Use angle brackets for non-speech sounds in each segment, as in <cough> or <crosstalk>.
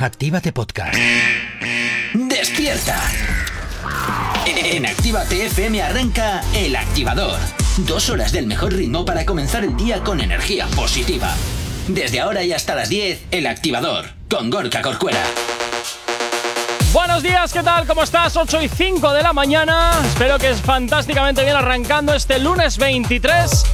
Actívate Podcast. ¡Despierta! En Actívate FM arranca El Activador. Dos horas del mejor ritmo para comenzar el día con energía positiva. Desde ahora y hasta las 10, El Activador, con Gorka Corcuera. Buenos días, ¿qué tal? ¿Cómo estás? 8 y 5 de la mañana. Espero que es fantásticamente bien arrancando este lunes 23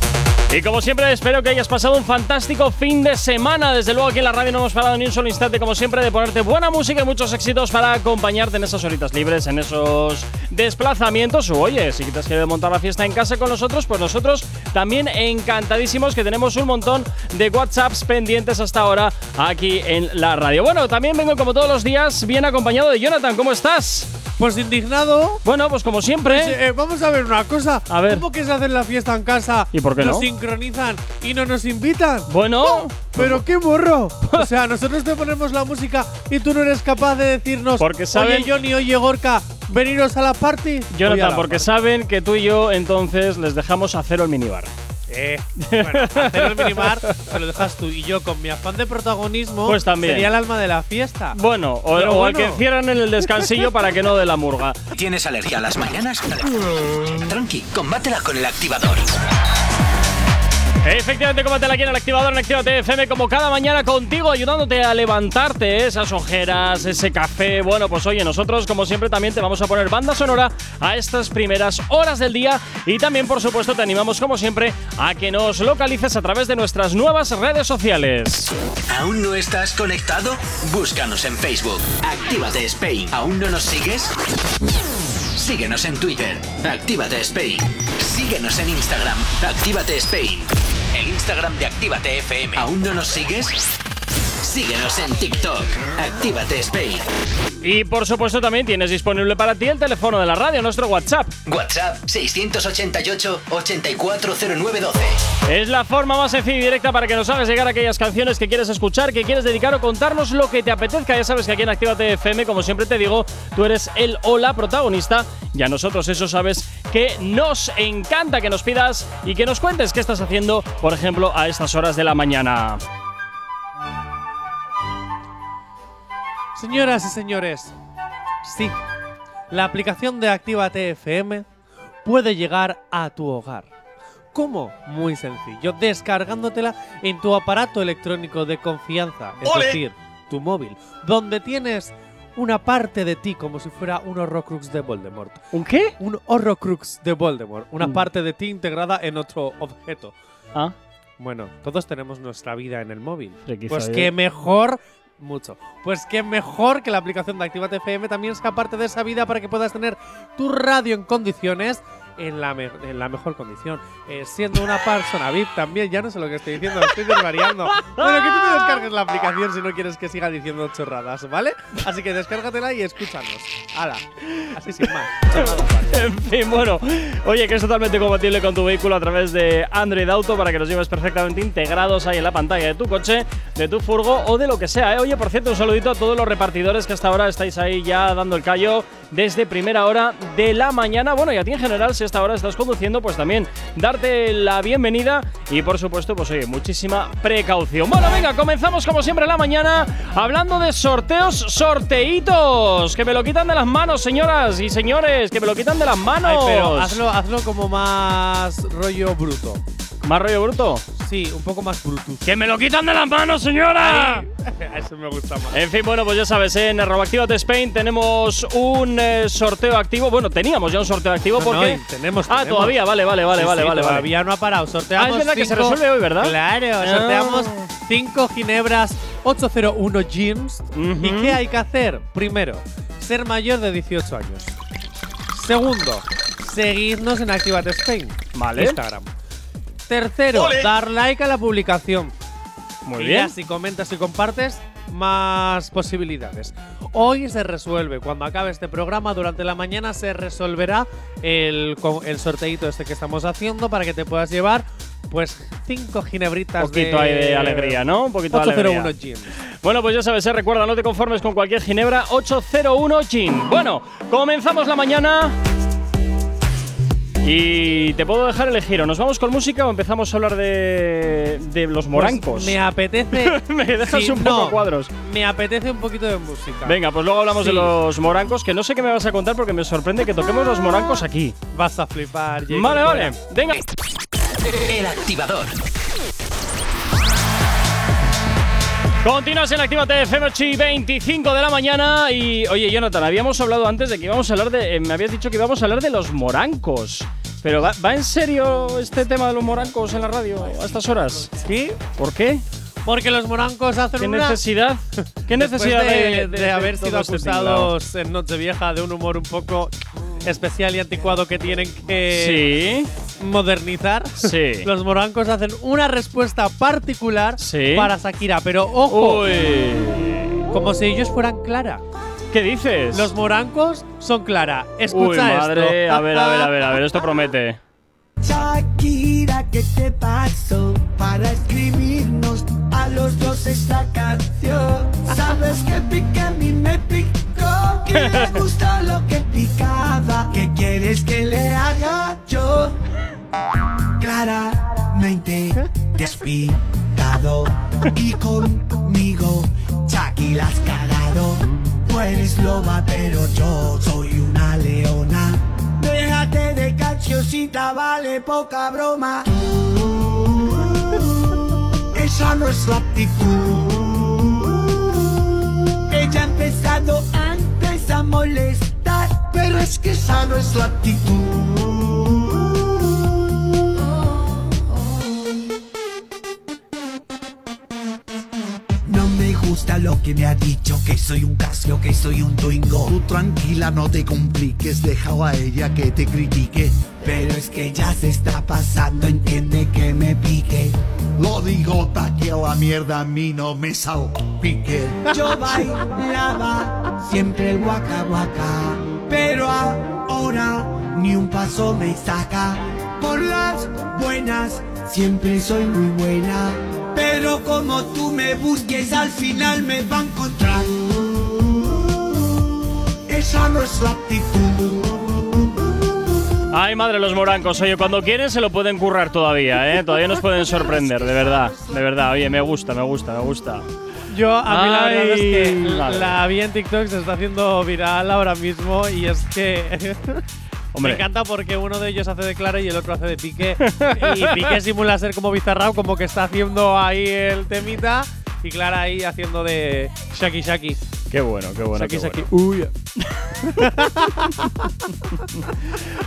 y como siempre, espero que hayas pasado un fantástico fin de semana. Desde luego, aquí en la radio no hemos parado ni un solo instante, como siempre, de ponerte buena música y muchos éxitos para acompañarte en esas horitas libres, en esos desplazamientos. O oye, si te has querido montar la fiesta en casa con nosotros, pues nosotros también encantadísimos que tenemos un montón de WhatsApps pendientes hasta ahora aquí en la radio. Bueno, también vengo como todos los días bien acompañado de Jonathan. ¿Cómo estás? Pues indignado. Bueno, pues como siempre. Pues, eh, vamos a ver una cosa. A ver. ¿Cómo que se hace la fiesta en casa? ¿Y por qué nos no? sincronizan y no nos invitan. Bueno. Oh, pero qué morro. <laughs> o sea, nosotros te ponemos la música y tú no eres capaz de decirnos. Porque saben. Oye, Johnny, oye, Gorka, veniros a la party. Jonathan, porque saben que tú y yo entonces les dejamos a cero el minibar. Eh, bueno, hacer el minimar te lo dejas tú y yo con mi afán de protagonismo Pues también. sería el alma de la fiesta. Bueno, o, o el bueno. que cierran en el descansillo para que no de la murga. ¿Tienes alergia a las mañanas? Tranqui, combátela con el activador. Efectivamente, combate aquí en el activador en Actívate FM como cada mañana contigo, ayudándote a levantarte esas ojeras, ese café. Bueno, pues oye, nosotros como siempre también te vamos a poner banda sonora a estas primeras horas del día y también, por supuesto, te animamos como siempre a que nos localices a través de nuestras nuevas redes sociales. ¿Aún no estás conectado? Búscanos en Facebook. Actívate Spain. ¿Aún no nos sigues? Síguenos en Twitter. Actívate Spain. Síguenos en Instagram. Actívate Spain. El Instagram de Actívate FM. ¿Aún no nos sigues? Síguenos en TikTok. Actívate Spain. Y por supuesto también tienes disponible para ti el teléfono de la radio, nuestro WhatsApp. WhatsApp 688-840912. Es la forma más sencilla y directa para que nos hagas llegar aquellas canciones que quieres escuchar, que quieres dedicar o contarnos lo que te apetezca. Ya sabes que aquí en Actívate FM, como siempre te digo, tú eres el o la protagonista y a nosotros eso sabes que nos encanta que nos pidas y que nos cuentes qué estás haciendo, por ejemplo, a estas horas de la mañana. Señoras y señores, sí, la aplicación de Actívate FM puede llegar a tu hogar. ¿Cómo? Muy sencillo, descargándotela en tu aparato electrónico de confianza, es ¡Ole! decir, tu móvil, donde tienes una parte de ti como si fuera un Horrocrux de Voldemort. ¿Un qué? Un Horrocrux de Voldemort, una Mm. parte de ti integrada en otro objeto. Ah, Bueno, todos tenemos nuestra vida en el móvil. Pues qué mejor. Mucho. Pues qué mejor que la aplicación de Actívate FM también sea parte de esa vida para que puedas tener tu radio en condiciones. En la, me- en la mejor condición. Eh, siendo una persona VIP también. Ya no sé lo que estoy diciendo, estoy desvariando. Bueno, que tú te descargues la aplicación si no quieres que siga diciendo chorradas, ¿vale? Así que descárgatela y escúchanos. ¡Hala! Así sin más. <laughs> En fin, bueno, oye, que es totalmente compatible con tu vehículo a través de Android Auto para que los lleves perfectamente integrados ahí en la pantalla de tu coche, de tu furgo o de lo que sea. ¿eh? Oye, por cierto, un saludito a todos los repartidores que hasta ahora estáis ahí ya dando el callo desde primera hora de la mañana. Bueno, y a ti en general, si hasta ahora estás conduciendo, pues también darte la bienvenida y por supuesto, pues oye, muchísima precaución. Bueno, venga, comenzamos como siempre la mañana hablando de sorteos, sorteitos, que me lo quitan de las manos, señoras y señores, que me lo quitan de las manos. Pero hazlo, hazlo como más rollo bruto. ¿Más rollo bruto? Sí, un poco más brutus. ¡Que me lo quitan de las manos, señora! <laughs> Eso me gusta más. En fin, bueno, pues ya sabes, ¿eh? en arroba Actívate Spain tenemos un eh, sorteo activo. Bueno, teníamos ya un sorteo activo No, porque. no, tenemos, ah, tenemos. todavía, vale, vale, vale, Sí, vale, sí, vale. vale. Todavía no ha parado. Sorteamos Ah, es verdad que se resuelve hoy, ¿verdad? Claro, Ah. sorteamos 5 ginebras 801 jeans. Ujú. ¿Y qué hay que hacer? Primero, ser mayor de 18 años. Segundo, seguirnos en Activate Spain. Vale. Instagram. Tercero, ¡Ole! dar like a la publicación. Muy y bien. ya si comentas y compartes, más posibilidades. Hoy se resuelve, cuando acabe este programa, durante la mañana se resolverá el, el sorteito este que estamos haciendo para que te puedas llevar pues cinco ginebritas Un poquito de, ahí de alegría, ¿no? Un poquito de 801 alegría. gin. Bueno, pues ya sabes, ¿eh? recuerda, no te conformes con cualquier ginebra 801 Gin. Bueno, comenzamos la mañana Y te puedo dejar elegir, o nos vamos con música o empezamos a hablar de, de los morancos. Pues me apetece. <laughs> Me dejas Sí, un poco no, cuadros. Me apetece un poquito de música. Venga, pues luego hablamos de los morancos, que no sé qué me vas a contar porque me sorprende que toquemos los morancos aquí. Vas a flipar, Jacob. Vale, vale. Venga. El activador. Continúas en Actívate FM 8 y 25 de la mañana. Y oye, Jonathan, habíamos hablado antes de que íbamos a hablar de. eh, me habías dicho que íbamos a hablar de los morancos. Pero ¿va, va en serio este tema de los morancos en la radio a estas horas? ¿Sí? ¿Por qué? Porque los morancos hacen ¿Qué una. necesidad? ¿Qué <laughs> necesidad de, de, de haber sido este acusados en Nochevieja de un humor un poco especial y anticuado que tienen que Sí, modernizar. Sí. <laughs> Los morancos hacen una respuesta particular Sí. para Shakira, pero ojo, Uy. como si ellos fueran Clara. ¿Qué dices? Los morancos son Clara. Uy, Escucha madre. esto. A ver, a ver, a ver, a ver, esto promete. Shakira, ¿qué te pasó para escribirnos a los dos esta canción? Sabes que pique a mí me picó, que le gustó lo que picaba. ¿Qué quieres que le haga yo? Claramente te has picado y conmigo Shakira has cagado. Tú eres loba, pero yo soy una leona. Déjate de cancioncita, vale poca broma. Esa no es la actitud. Ella ha empezado a molestar, pero es que esa no es la actitud. No me gusta lo que me ha dicho, que soy un casio, que soy un twingo. Tú tranquila, no te compliques, deja a ella que te critique. Pero es que ya se está pasando, entiende que me pique. Lo digo pa' que la mierda a mí no me salpique. Yo bailaba siempre el waka waka, pero ahora ni un paso me saca. Por las buenas siempre soy muy buena, pero como tú me busques al final me va a encontrar. Esa no es la actitud. Ay, madre, los morancos. Oye, cuando quieren se lo pueden currar todavía, ¿eh? Todavía nos pueden sorprender, de verdad. De verdad, oye, me gusta, me gusta, me gusta. Yo, a mí la verdad es que vale. la vi en TikTok se está haciendo viral ahora mismo y es que. <laughs> Hombre. Me encanta porque uno de ellos hace de Clara y el otro hace de Pique. y Pique simula ser como Bizarrap, como que está haciendo ahí el temita. Y Clara ahí haciendo de Shaki Shaki. Qué bueno, qué bueno. Shaki qué Shaki. bueno. Uy. <laughs>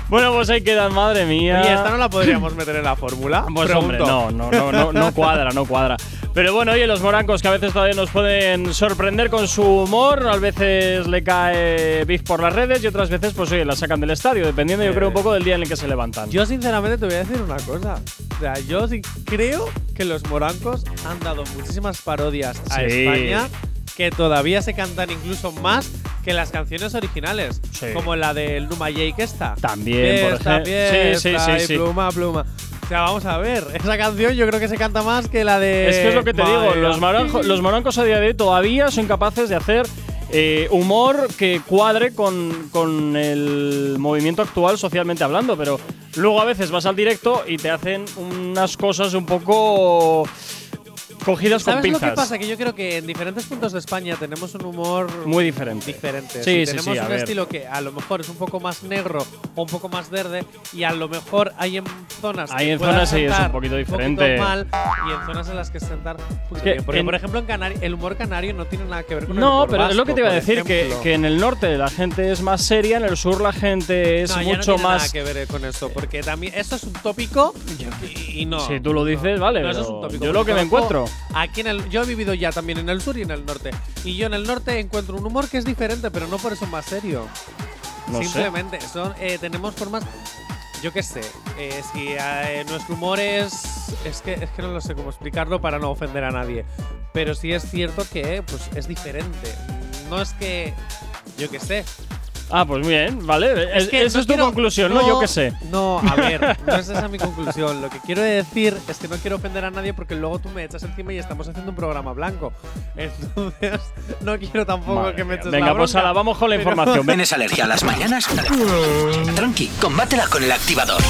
Bueno, pues ahí quedan, madre mía. Oye, esta no la podríamos meter en la fórmula. Pues hombre, no, no, no, no, no <laughs> cuadra, no cuadra. Pero bueno, oye, los morancos que a veces todavía nos pueden sorprender con su humor, a veces le cae beef por las redes y otras veces, pues oye, la sacan del estadio, dependiendo yo creo un poco del día en el que se levantan. Yo sinceramente te voy a decir una cosa. O sea, yo sí creo que los morancos han dado muchísimas parodias a Sí. España que todavía se cantan incluso más que las canciones originales. Sí. Como la del Numa Jake esta. También, por Fiesta, ejemplo. Sí, sí, fiesta sí, y sí. pluma, pluma. O sea, vamos a ver. Esa canción yo creo que se canta más que la de. Es que es lo que te digo, los, los morancos a día de hoy todavía son capaces de hacer eh, humor que cuadre con, con el movimiento actual socialmente hablando, pero luego a veces vas al directo y te hacen unas cosas un poco cogidas con ¿Sabes lo pinzas. que pasa? Que yo creo que en diferentes puntos de España tenemos un humor Muy diferente. diferente. Sí, Sí, sí, tenemos sí, a un estilo que a lo mejor es un poco más negro o un poco más verde y a lo mejor hay en zonas Hay que en zonas sí es un poquito un diferente. mal y en zonas en las que sentar un poquito que. Porque en- por ejemplo en Canari- el humor canario no tiene nada que ver con el No, humor pero es lo que vasco, te iba a decir, que, que en el norte la gente es más seria, en el sur la gente es no, ya no mucho tiene nada más... que ver con esto, porque también esto es un tópico y, y no. Si tú lo dices, vale, No, eso es un tópico. yo lo que me encuentro. Aquí en el, yo he vivido ya también en el sur y en el norte. Y yo en el norte encuentro un humor que es diferente, pero no por eso más serio. No sé. Simplemente son, eh, tenemos formas. Yo qué sé, eh, si eh, nuestro humor es. Es que, es que no lo sé cómo explicarlo para no ofender a nadie. Pero sí es cierto que pues, es diferente. No es que. Yo qué sé. Ah, pues muy bien, vale. Es- que esa no es tu quiero- conclusión, ¿no? Yo qué sé. No, a ver, <laughs> no es esa mi conclusión. Lo que quiero decir es que no quiero ofender a nadie porque luego tú me echas encima y estamos haciendo un programa blanco. Entonces, <laughs> no quiero tampoco Madre que me mía. eches Venga, la pues bronca. ahora vamos con la Pero- información. Ven. <laughs> ¿Tienes alergia a las mañanas? Tranqui, combátela con el activador.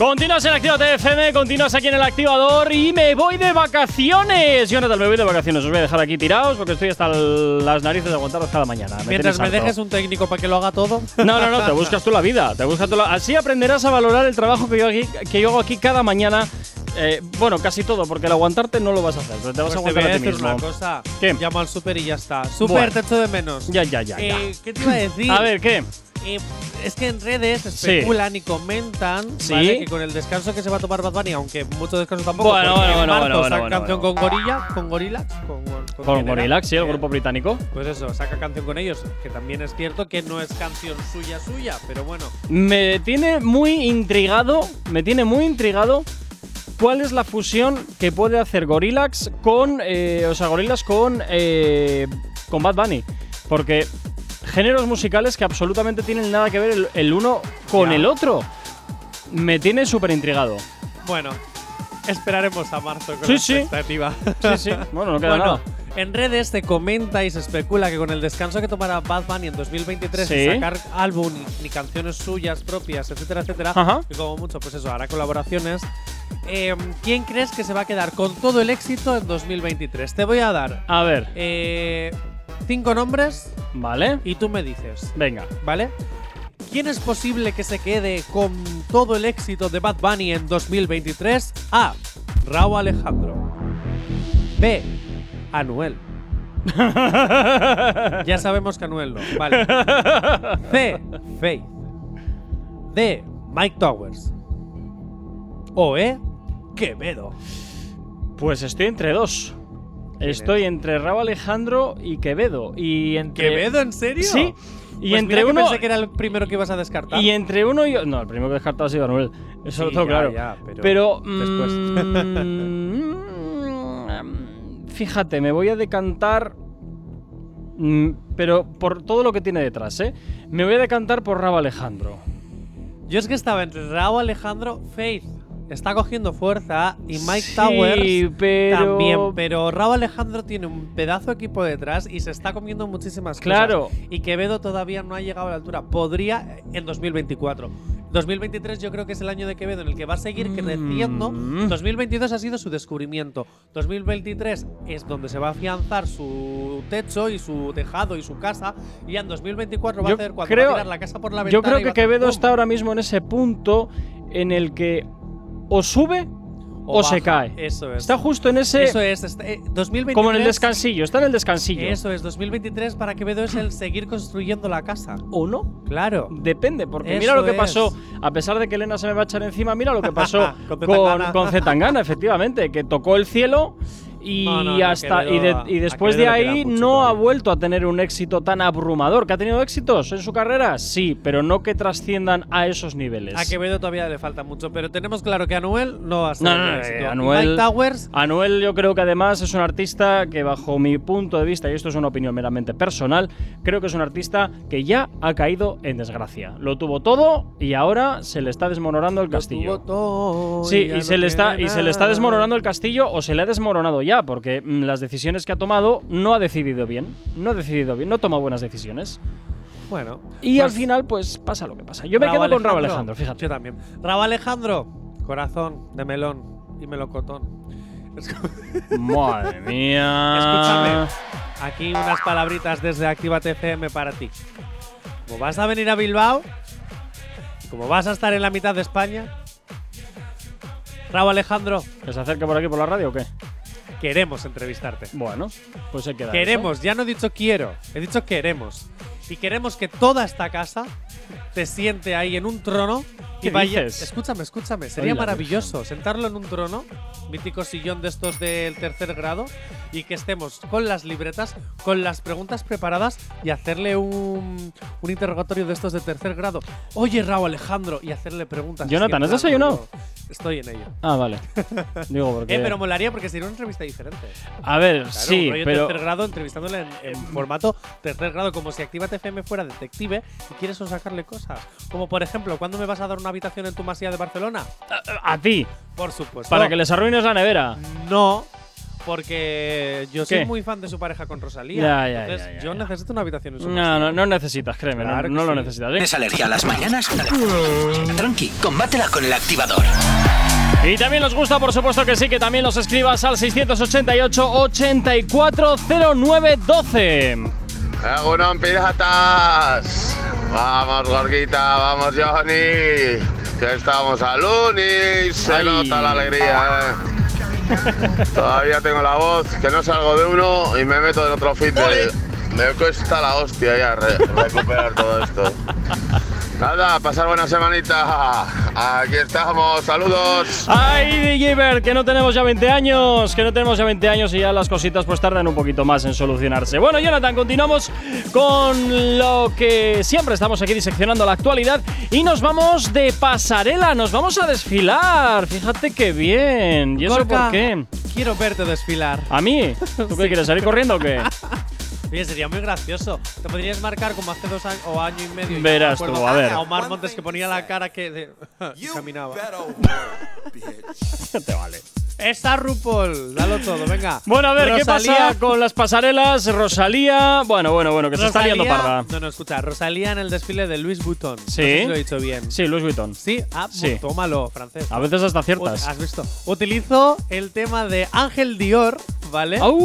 Continúas en Actívate FM, continúas aquí en el activador y me voy de vacaciones. Jonathan, me voy de vacaciones. Os voy a dejar aquí tirados porque estoy hasta el- las narices de aguantaros cada mañana. Me Mientras tenéis me harto. dejes un técnico para que lo haga todo. No, no, no, te buscas tú la vida. Te buscas tú la- Así aprenderás a valorar el trabajo que yo, aquí, que yo hago aquí cada mañana. Eh, bueno, casi todo, porque el aguantarte no lo vas a hacer. Te vas Pues a te voy aguantar a a ti decir mismo. una cosa. ¿Qué? Llamo al súper y ya está. Súper, Bueno. te echo de menos. Ya, ya, ya. ya. Eh, ¿Qué te iba a decir? A ver, ¿qué? Eh, es que en redes especulan y comentan Sí. ¿vale? que con el descanso que se va a tomar Bad Bunny, aunque mucho descanso tampoco, Bueno, bueno, en bueno, marzo bueno, bueno, saca canción con Gorilla, con Gorillaz, con, con, Con? Gorillaz, sí, el Eh, grupo británico. Pues eso, saca canción con ellos, que también es cierto que no es canción suya suya, pero bueno. Me tiene muy intrigado, me tiene muy intrigado cuál es la fusión que puede hacer Gorillaz con, eh, o sea, Gorillaz con, eh, con Bad Bunny, porque géneros musicales que absolutamente tienen nada que ver el, el uno con Ya. el otro. Me tiene súper intrigado. Bueno, esperaremos a marzo con Sí, la sí. expectativa. Sí, sí. Bueno, no queda bueno, nada. en redes se comenta y se especula que con el descanso que tomará Bad Bunny en 2023 Sí. y sacar álbum y, y canciones suyas propias, etcétera, etcétera, Ajá. y como mucho, pues eso, hará colaboraciones. Eh, ¿Quién crees que se va a quedar con todo el éxito en 2023? Te voy a dar A ver, eh, cinco nombres vale. y tú me dices, Venga. ¿vale? ¿Quién es posible que se quede con todo el éxito de Bad Bunny en 2023? A. Raúl Alejandro. B. Anuel. <laughs> ya sabemos que Anuel no. Vale. C. Faith. D. Mike Towers. O E. Quevedo. Pues estoy entre dos. ¿Quién Estoy entre Raúl Alejandro y Quevedo. Y entre. ¿Quevedo? ¿En serio? Sí. Y Pues entre mira que uno. pensé que era el primero que ibas a descartar. Y entre uno y No, el primero que he descartado ha sido Anuel. Eso lo Sí, tengo ya, claro. ya, pero pero. después. <laughs> mm, fíjate, me voy a decantar. mm, Pero por todo lo que tiene detrás, ¿eh? Me voy a decantar por Raúl Alejandro. Yo es que estaba entre Raúl Alejandro, Faith. Está cogiendo fuerza y Mike Sí, Towers pero- también. Pero Raúl Alejandro tiene un pedazo de equipo detrás y se está comiendo muchísimas Claro. cosas. Y Quevedo todavía no ha llegado a la altura. Podría en 2024. 2023 yo creo que es el año de Quevedo en el que va a seguir creciendo. Mm. 2022 ha sido su descubrimiento. 2023 es donde se va a afianzar su techo y su tejado y su casa. Y ya en 2024 va Yo a hacer cuando creo- va a tirar la casa por la ventana. Yo creo que hacer Quevedo está ahora mismo en ese punto en el que o sube o, se cae. Eso es. Está justo en ese. Eso es. está- eh, 2023, como en el descansillo, está en el descansillo. Eso es. 2023 para Quevedo es el seguir construyendo la casa. ¿O no? Claro. Depende, porque Eso mira lo que es. pasó, a pesar de que Elena se me va a echar encima, mira lo que pasó Con <laughs> con, Zetangana. con Zetangana, efectivamente, que tocó el cielo y No, no, no, hasta y, de- después de ahí no ha vuelto a tener un éxito tan abrumador. ¿Que ha tenido éxitos en su carrera? Sí, pero no que trasciendan a esos niveles. A Quevedo todavía le falta mucho, pero tenemos claro que Anuel no va a ser No, un no, no, éxito. eh, Anuel- Mike Towers, Anuel yo creo que además es un artista que bajo mi punto de vista, y esto es una opinión meramente personal, creo que es un artista que ya ha caído en desgracia. Lo tuvo todo y ahora se le está desmoronando el castillo. tuvo todo Sí, y se, le está, y se le está desmoronando el castillo o se le ha desmoronado ya, porque mm, las decisiones que ha tomado no ha decidido bien. No ha decidido bien, no toma buenas decisiones. Bueno. Y pues, al final, pues pasa lo que pasa. Yo me Raúl quedo con Raúl Alejandro, fíjate. Yo también. Raúl Alejandro, corazón de melón y melocotón. <laughs> Madre mía. Escúchame, aquí unas palabritas desde Actívate FM para ti. Como vas a venir a Bilbao, como vas a estar en la mitad de España, Raúl Alejandro, ¿Que se acerque por aquí por la radio o qué? Queremos entrevistarte. Bueno, pues se queda. Queremos, ya no he dicho quiero, he dicho queremos. Y queremos que toda esta casa te siente ahí en un trono ¿Qué Y vaya- dices? Escúchame, escúchame. Sería maravilloso sentarlo en un trono, mítico sillón de estos del tercer grado, y que estemos con las libretas, con las preguntas preparadas y hacerle un, un interrogatorio de estos de tercer grado. Oye, Raúl Alejandro, y hacerle preguntas. Jonathan, ¿has desayunado? Estoy en ello. Ah, vale. <laughs> Digo, porque. Eh, pero molaría porque sería una entrevista diferente. a ver, Claro, sí, un rollo pero. tercer grado entrevistándole en, en formato tercer grado, como si Actívate FM fuera detective y quieres sacarle cosas. Como por ejemplo, ¿cuándo me vas a dar una habitación en tu masía de Barcelona? A ti, Por supuesto. para que les arruines la nevera. No, porque yo soy ¿Qué? muy fan de su pareja con Rosalía. Ya, ya, Entonces, ya, ya, yo necesito una habitación en su No, no, no necesitas, créeme, no- Claro que no, lo necesitas. ¿eh? ¿Tienes alergia a las mañanas? Tranqui, combátela con el activador. Y también nos gusta, por supuesto que sí, que también los escribas al 688-840912. ¡Egunon, piratas! Vamos, Gorguita, vamos, Johnny. Que estamos al lunes. Se Ay. nota la alegría, ¿eh? <laughs> Todavía tengo la voz, que no salgo de uno y me meto en otro fit. Me cuesta la hostia ya re- recuperar todo esto. Nada, pasar buena semanita. Aquí estamos, saludos. Ay, DJ Bert, que no tenemos ya 20 años, que no tenemos ya 20 años y ya las cositas pues tardan un poquito más en solucionarse. Bueno, Jonathan, continuamos con lo que siempre estamos aquí diseccionando la actualidad y nos vamos de pasarela, nos vamos a desfilar. Fíjate qué bien. ¿Y eso Gorka, por qué? Quiero verte desfilar. ¿A mí? ¿Tú qué <laughs> quieres salir corriendo o qué? <laughs> Oye, sería muy gracioso. Te podrías marcar como hace dos años o año y medio. Verás me tú, a ver. A Omar Montes que ponía la cara que de- <laughs> caminaba. <laughs> te vale. Está RuPaul, dalo todo, venga. Bueno, a ver, ¿qué pasa con las pasarelas? Rosalía. Bueno, bueno, bueno, que se está liando parda. No, no, escucha. Rosalía en el desfile de Louis Vuitton. No Sí. sé si lo he dicho bien. Sí, Louis Vuitton. Sí, ah, Sí. pues tómalo, francés. A veces hasta ciertas. ¿Has visto? Utilizo el tema de Ángel Dior, ¿vale? ¡Au!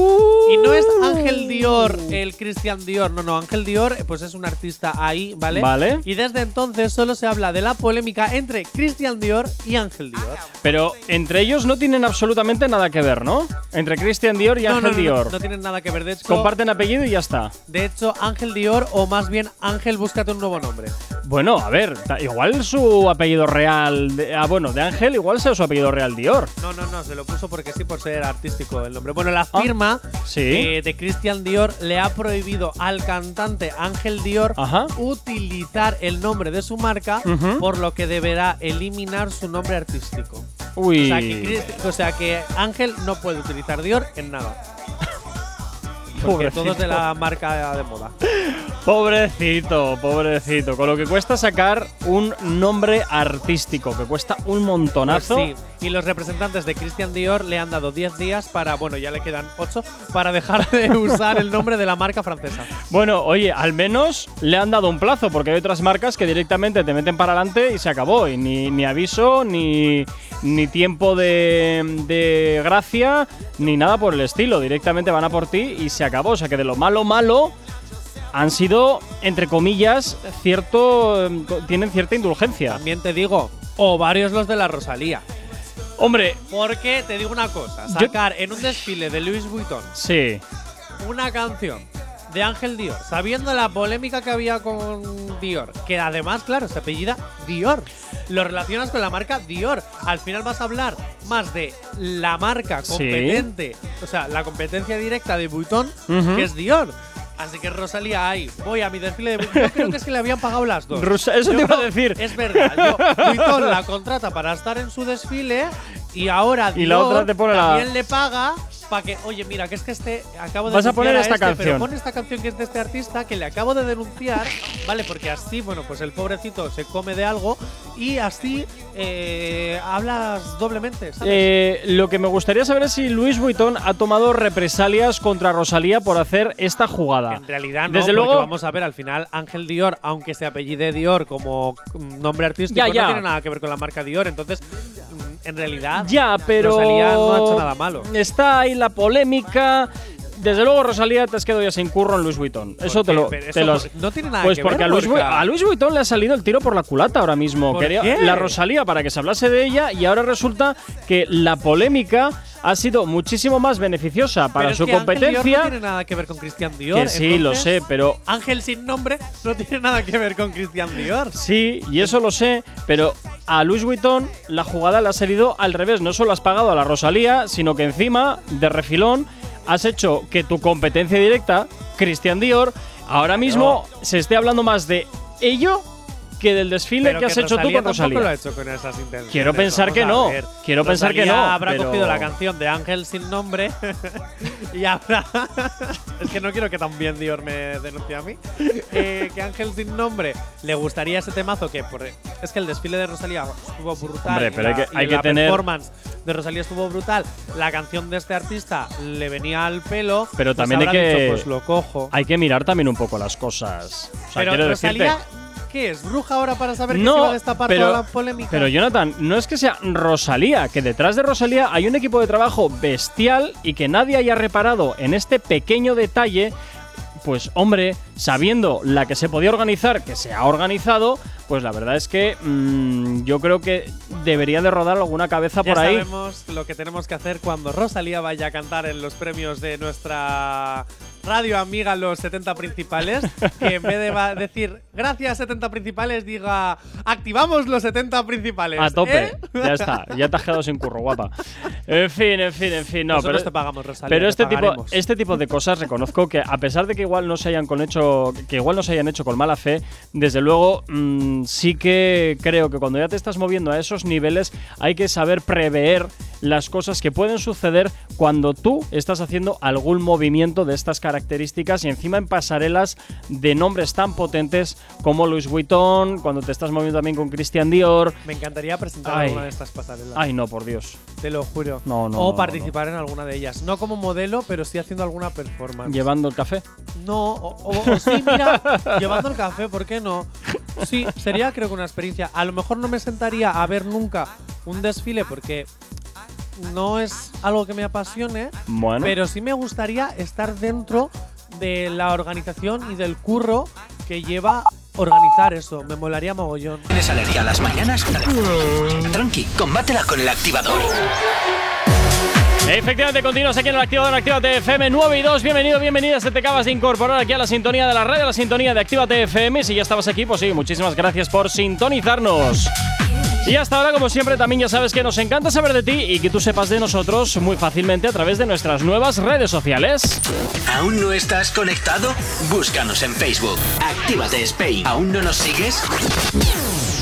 Y no es Ángel Dior, el Christian Dior. No, no, Ángel Dior, pues es un artista ahí, ¿vale? Vale. Y desde entonces solo se habla de la polémica entre Christian Dior y Ángel Dior. Pero entre ellos no tienen absolutamente nada que ver, ¿no? Entre Christian Dior y no, Ángel no, no, Dior. No, no tienen nada que ver. De hecho, Comparten apellido y ya está. de hecho, Ángel Dior, o más bien Ángel, búscate un nuevo nombre. Bueno, a ver, ta- igual su apellido real. de- ah, bueno, de Ángel, igual sea su apellido real Dior. No, no, no, se lo puso porque sí, por ser artístico el nombre. Bueno, la firma Ah, sí. eh, de Christian Dior le ha prohibido al cantante Ángel Dior Ajá. utilizar el nombre de su marca, por lo que deberá eliminar su nombre artístico. Uy. O sea, que, Chris- o sea que Ángel no puede utilizar Dior en nada. Porque todo es de la marca de moda. Pobrecito, pobrecito. Con lo que cuesta sacar un nombre artístico, que cuesta un montonazo. Pues sí. Y los representantes de Christian Dior le han dado 10 días para, bueno, ya le quedan 8, para dejar de <laughs> usar el nombre de la marca francesa. Bueno, oye, al menos le han dado un plazo, porque hay otras marcas que directamente te meten para adelante y se acabó. Y ni, ni aviso, ni, ni tiempo de, de gracia, ni nada por el estilo. Directamente van a por ti y se acabó. O sea que de lo malo, malo, han sido, entre comillas, cierto. co- tienen cierta indulgencia. También te digo, o varios los de la Rosalía. Hombre, Porque te digo una cosa, Yo- sacar en un desfile de Louis Vuitton sí. una canción de Ángel Dior, sabiendo la polémica que había con Dior, que además, claro, se apellida Dior. Lo relacionas con la marca Dior. Al final vas a hablar más de la marca Sí. competente, o sea, la competencia directa de Vuitton, Ujú. que es Dior. Así que Rosalía ahí, voy a mi desfile de. Yo creo que es que le habían pagado las dos. Rosa- eso Yo te iba a decir. Es verdad. Yo, Vuitton la <laughs> contrata para estar en su desfile y ahora Y la Dior otra te pone la- también le paga para que, oye, mira, que es que este acabo de Vas a poner esta este, canción. Pero pon esta canción que es de este artista que le acabo de denunciar, ¿vale? Porque así, bueno, pues el pobrecito se come de algo y así eh, hablas doblemente, ¿sabes? Eh, lo que me gustaría saber es si Luis Vuitton ha tomado represalias contra Rosalía por hacer esta jugada. En realidad no, Desde luego, vamos a ver, al final Ángel Dior, aunque se apellide Dior como mm, nombre artístico, Ya, ya. no tiene nada que ver con la marca Dior, entonces en realidad ya, pero Rosalía no ha hecho nada malo. Está ahí la polémica. Desde luego, Rosalía, te has quedado ya sin curro en Luis Vuitton. Eso te lo. Te eso no tiene nada pues que porque ver, a, Luis, Vu- Gorka. a Luis Vuitton le ha salido el tiro por la culata ahora mismo. ¿Por Quería qué? la Rosalía para que se hablase de ella y ahora resulta que la polémica ha sido muchísimo más beneficiosa para Pero es su que Ángel Dior competencia. no tiene nada que ver con Christian Dior. que sí, lo sé, pero Ángel sin nombre no tiene nada que ver con Christian Dior. Sí, y eso lo sé, pero a Louis Vuitton la jugada le ha salido al revés. No solo has pagado a la Rosalía, sino que encima, de refilón, has hecho que tu competencia directa, Christian Dior, ahora mismo se esté hablando más de ello que del desfile Pero que has hecho tú Rosalía con tampoco lo ha Rosalía. hecho con esas intenciones. Quiero pensar que no. Quiero pensar que Rosalía no, Habrá pero- cogido la canción de Ángel sin nombre <laughs> y habrá. <laughs> es que no quiero que también Dior me denuncie a mí. Eh, que Ángel sin nombre le gustaría ese temazo que por- es que el desfile de Rosalía estuvo brutal. Hombre, pero hay la- que- hay que la tener- performance de Rosalía estuvo brutal. La canción de este artista le venía al pelo. Pero pues también hay que- dicho, pues lo cojo. Hay que mirar también un poco las cosas. O sea, pero quiero Rosalía, decirte. ¿Qué es? ¿Bruja ahora para saber que se No, va a destapar pero, toda la polémica? pero Jonathan, no es que sea Rosalía, que detrás de Rosalía hay un equipo de trabajo bestial y que nadie haya reparado en este pequeño detalle. Pues hombre, sabiendo la que se podía organizar, que se ha organizado, pues la verdad es que mm, yo creo que debería de rodar alguna cabeza Ya por ahí. sabemos lo que tenemos que hacer cuando Rosalía vaya a cantar en los premios de nuestra radio amiga Los 70 Principales. que en vez de decir gracias 70 Principales, diga activamos los 70 Principales. A tope, ¿eh? ya está, ya te has quedado sin curro, guapa. En fin, en fin, en fin, no, Nosotros pero, te pagamos, pero te este tipo, este tipo de cosas reconozco que a pesar de que igual no se hayan con hecho, que igual no se hayan hecho con mala fe, desde luego mm, sí que creo que cuando ya te estás moviendo a esos niveles hay que saber prever las cosas que pueden suceder cuando tú estás haciendo algún movimiento de estas características y encima en pasarelas de nombres tan potentes como Louis Vuitton, cuando te estás moviendo también con Christian Dior. Me encantaría presentar Ay. alguna de estas pasarelas. Ay, no, por Dios. Te lo juro. No, no, O no, participar en alguna de ellas. No como modelo, pero sí haciendo alguna performance. Llevando el café. No, o, o- o sí, mira, <laughs> llevando el café, ¿por qué no? Sí, sería creo que una experiencia. A lo mejor no me sentaría a ver nunca un desfile porque no es algo que me apasione, Bueno. pero sí me gustaría estar dentro de la organización y del curro que lleva organizar eso. Me molaría mogollón. ¿Tienes alergia a las mañanas? Tranqui, combátela con el activador. Efectivamente, continuas aquí en el activador Actívate FM 9 y 2. Bienvenido, bienvenida. Se te acabas de incorporar aquí a la sintonía de la radio, a la sintonía de Actívate FM. Si ya estabas aquí, pues sí, muchísimas gracias por sintonizarnos. Y hasta ahora, como siempre, también ya sabes que nos encanta saber de ti y que tú sepas de nosotros muy fácilmente a través de nuestras nuevas redes sociales. ¿Aún no estás conectado? Búscanos en Facebook. Actívate Spain. ¿Aún no nos sigues?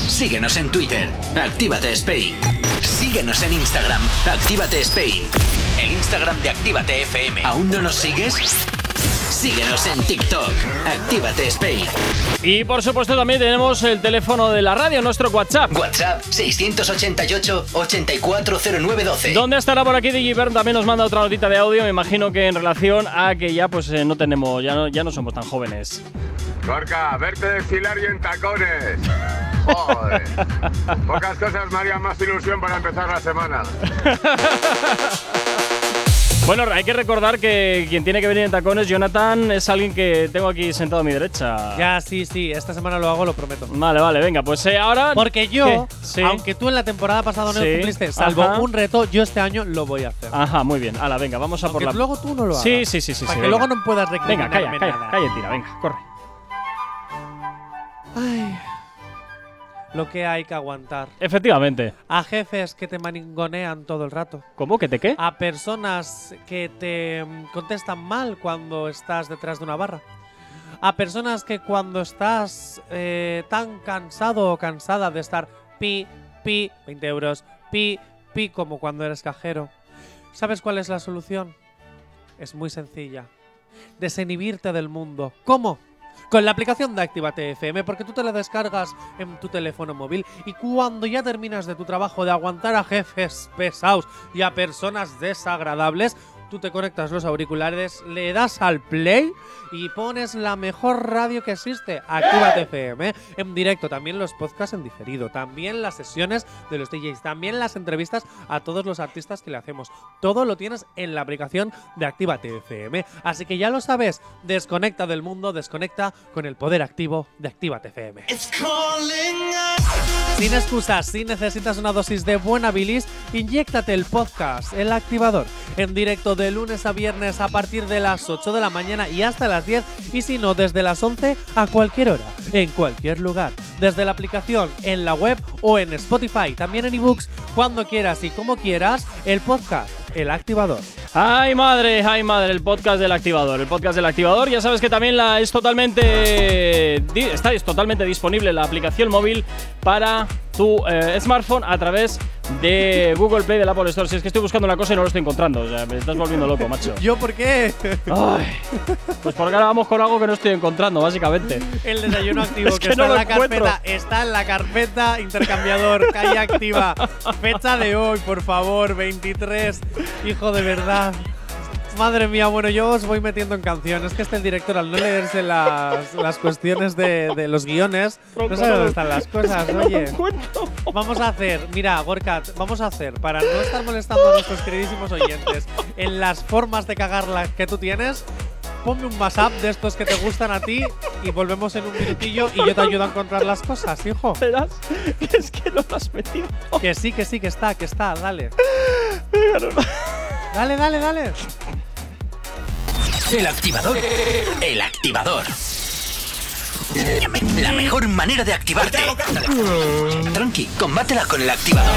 Síguenos en Twitter. Actívate Spain. Síguenos en Instagram. Actívate Spain. El Instagram de Actívate FM. ¿Aún no nos sigues? Síguenos en TikTok. Actívate Spain. Y por supuesto, también tenemos el teléfono de la radio, nuestro WhatsApp. WhatsApp 688-840912. ¿Dónde estará por aquí Digibert? También nos manda otra notita de audio. Me imagino que en relación a que ya pues eh, no tenemos, ya no, ya no somos tan jóvenes. Gorka, verte desfilar y en tacones. Joder. <laughs> Pocas cosas me harían más ilusión para empezar la semana. <laughs> Bueno, hay que recordar que quien tiene que venir en tacones, Jonathan, es alguien que tengo aquí sentado a mi derecha. Ya, sí, sí, esta semana lo hago, lo prometo. Vale, vale, venga, pues eh, ahora. Porque yo, aunque tú en la temporada pasada no Sí, lo cumpliste, salvo ajá. un reto, yo este año lo voy a hacer. Ajá, muy bien. Hala, venga, vamos a Aunque por la. luego tú no lo hagas. Sí, sí, sí, sí. Para sí, que venga. luego no puedas Venga, recriminarme calla, calla, nada. calla, tira, venga, corre. Ay, lo que hay que aguantar. Efectivamente. A jefes que te maningonean todo el rato. ¿Cómo que te qué? A personas que te mm, contestan mal cuando estás detrás de una barra. A personas que cuando estás eh, tan cansado o cansada de estar pi, pi, 20 euros, pi, pi, como cuando eres cajero. ¿Sabes cuál es la solución? Es muy sencilla. Desinhibirte del mundo. ¿Cómo? Con la aplicación de Actívate FM, porque tú te la descargas en tu teléfono móvil y cuando ya terminas de tu trabajo de aguantar a jefes pesados y a personas desagradables, tú te conectas los auriculares, le das al play y pones la mejor radio que existe, Actívate FM, en directo, también los podcasts en diferido, también las sesiones de los DJs, también las entrevistas a todos los artistas que le hacemos. Todo lo tienes en la aplicación de Actívate FM. Así que ya lo sabes, desconecta del mundo, desconecta con el poder activo de Actívate FM. Sin excusas, si necesitas una dosis de buena bilis, inyéctate el podcast, El Activador, en directo de lunes a viernes a partir de las 8 de la mañana y hasta las 10, y si no, desde las 11 a cualquier hora, en cualquier lugar, desde la aplicación, en la web o en Spotify, también en ebooks, cuando quieras y como quieras, el podcast, El Activador. Ay madre, ay madre, el podcast del activador. El podcast del activador, ya sabes que también la es totalmente. está es totalmente disponible la aplicación móvil para tu eh, smartphone a través de Google Play del Apple Store. Si es que estoy buscando una cosa y no lo estoy encontrando. O sea, me estás volviendo loco, macho. <laughs> ¿Yo por qué? Ay, pues porque ahora vamos con algo que no estoy encontrando, básicamente. El desayuno <laughs> activo Es que, que está no en la carpeta, encuentro. está en la carpeta intercambiador, calle activa. <laughs> Fecha de hoy, por favor, 23. Hijo de verdad. Madre mía, bueno, yo os voy metiendo en canciones. Que este el director, al no leerse las, las cuestiones de, de los guiones, no sabe dónde están las cosas, oye. Vamos a hacer, mira, Gorkat, vamos a hacer, para no estar molestando a nuestros queridísimos oyentes, en las formas de cagarla que tú tienes, ponme un WhatsApp de estos que te gustan a ti y volvemos en un minutillo y yo te ayudo a encontrar las cosas, hijo. Verás es que no lo has metido. Que sí, que sí, que está, que está, dale. Dale, dale, dale. El activador. El activador. La mejor manera de activarte. Tranqui, combátela con el activador.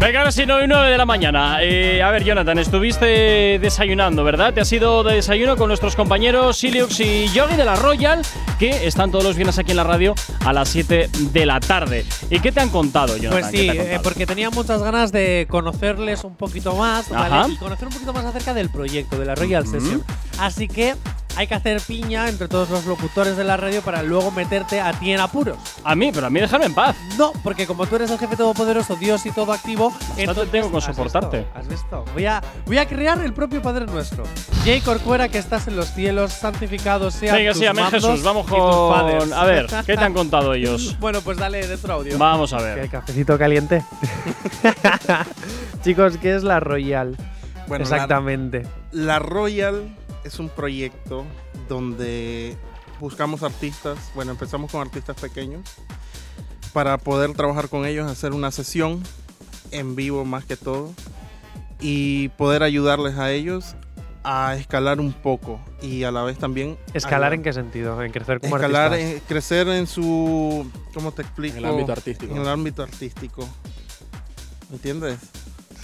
Venga, ahora sí, 9 y 9 de la mañana. Eh, a ver, Jonathan, estuviste desayunando, ¿verdad? Te has ido de desayuno con nuestros compañeros Siliux y Yogi de la Royal, que están todos los viernes aquí en la radio a las 7 de la tarde. ¿Y qué te han contado, Jonathan? Pues ¿Qué sí, eh, porque tenía muchas ganas de conocerles un poquito más ¿vale? Ajá. y conocer un poquito más acerca del proyecto, de la Royal Session. Así que hay que hacer piña entre todos los locutores de la radio para luego meterte a ti en apuros. A mí, pero a mí dejarme en paz. No, porque como tú eres el jefe todopoderoso, Dios y todo activo, entonces tengo que ¿Has soportarte. visto? ¿Has visto? Voy a, voy a crear el propio Padre Nuestro. Jay Corcuera, que estás en los cielos, santificado sea Venga, tus sí, amén Jesús, vamos con. A ver, ¿qué te han contado <laughs> ellos? bueno, pues dale dentro audio. Vamos a ¿Qué, ver. cafecito caliente. <laughs> Chicos, ¿qué es la Royal? Bueno, la- Exactamente. La, Royal es un proyecto donde buscamos artistas, bueno, empezamos con artistas pequeños, para poder trabajar con ellos, hacer una sesión en vivo más que todo, y poder ayudarles a ellos a escalar un poco y a la vez también ¿Escalar en qué sentido? ¿En crecer como escalar, artistas? en- crecer en su, ¿cómo te explico? En el ámbito artístico. En el ámbito artístico. ¿Entiendes?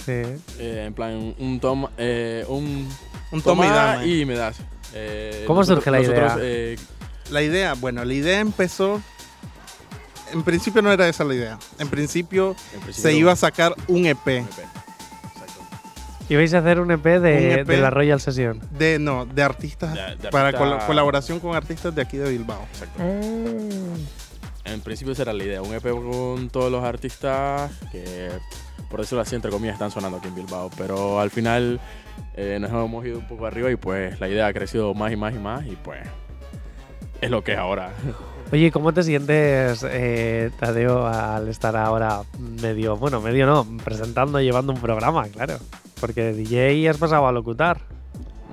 Sí. Eh, en plan, un toma, eh, un, Un toma y dame. y me das. Eh, ¿Cómo nosotros- surge la nosotros, idea? eh, La idea, bueno, la idea empezó. En principio no era esa la idea. En principio en principio, se iba a sacar un EP. un EP. Exacto. Y vais a hacer un EP de, Un EP. de la Royal Session. De no, de artistas. De- de para col- colaboración con artistas de aquí de Bilbao. Exacto. En principio esa era la idea, un EP con todos los artistas que, por decirlo así, entre comillas, están sonando aquí en Bilbao. Pero al final eh, nos hemos ido un poco arriba y pues la idea ha crecido más y más y más y pues es lo que es ahora. <laughs> Oye, ¿cómo te sientes, eh, Tadeo, al estar ahora medio, bueno, medio no, presentando, llevando un programa, claro? Porque DJ has pasado a locutar.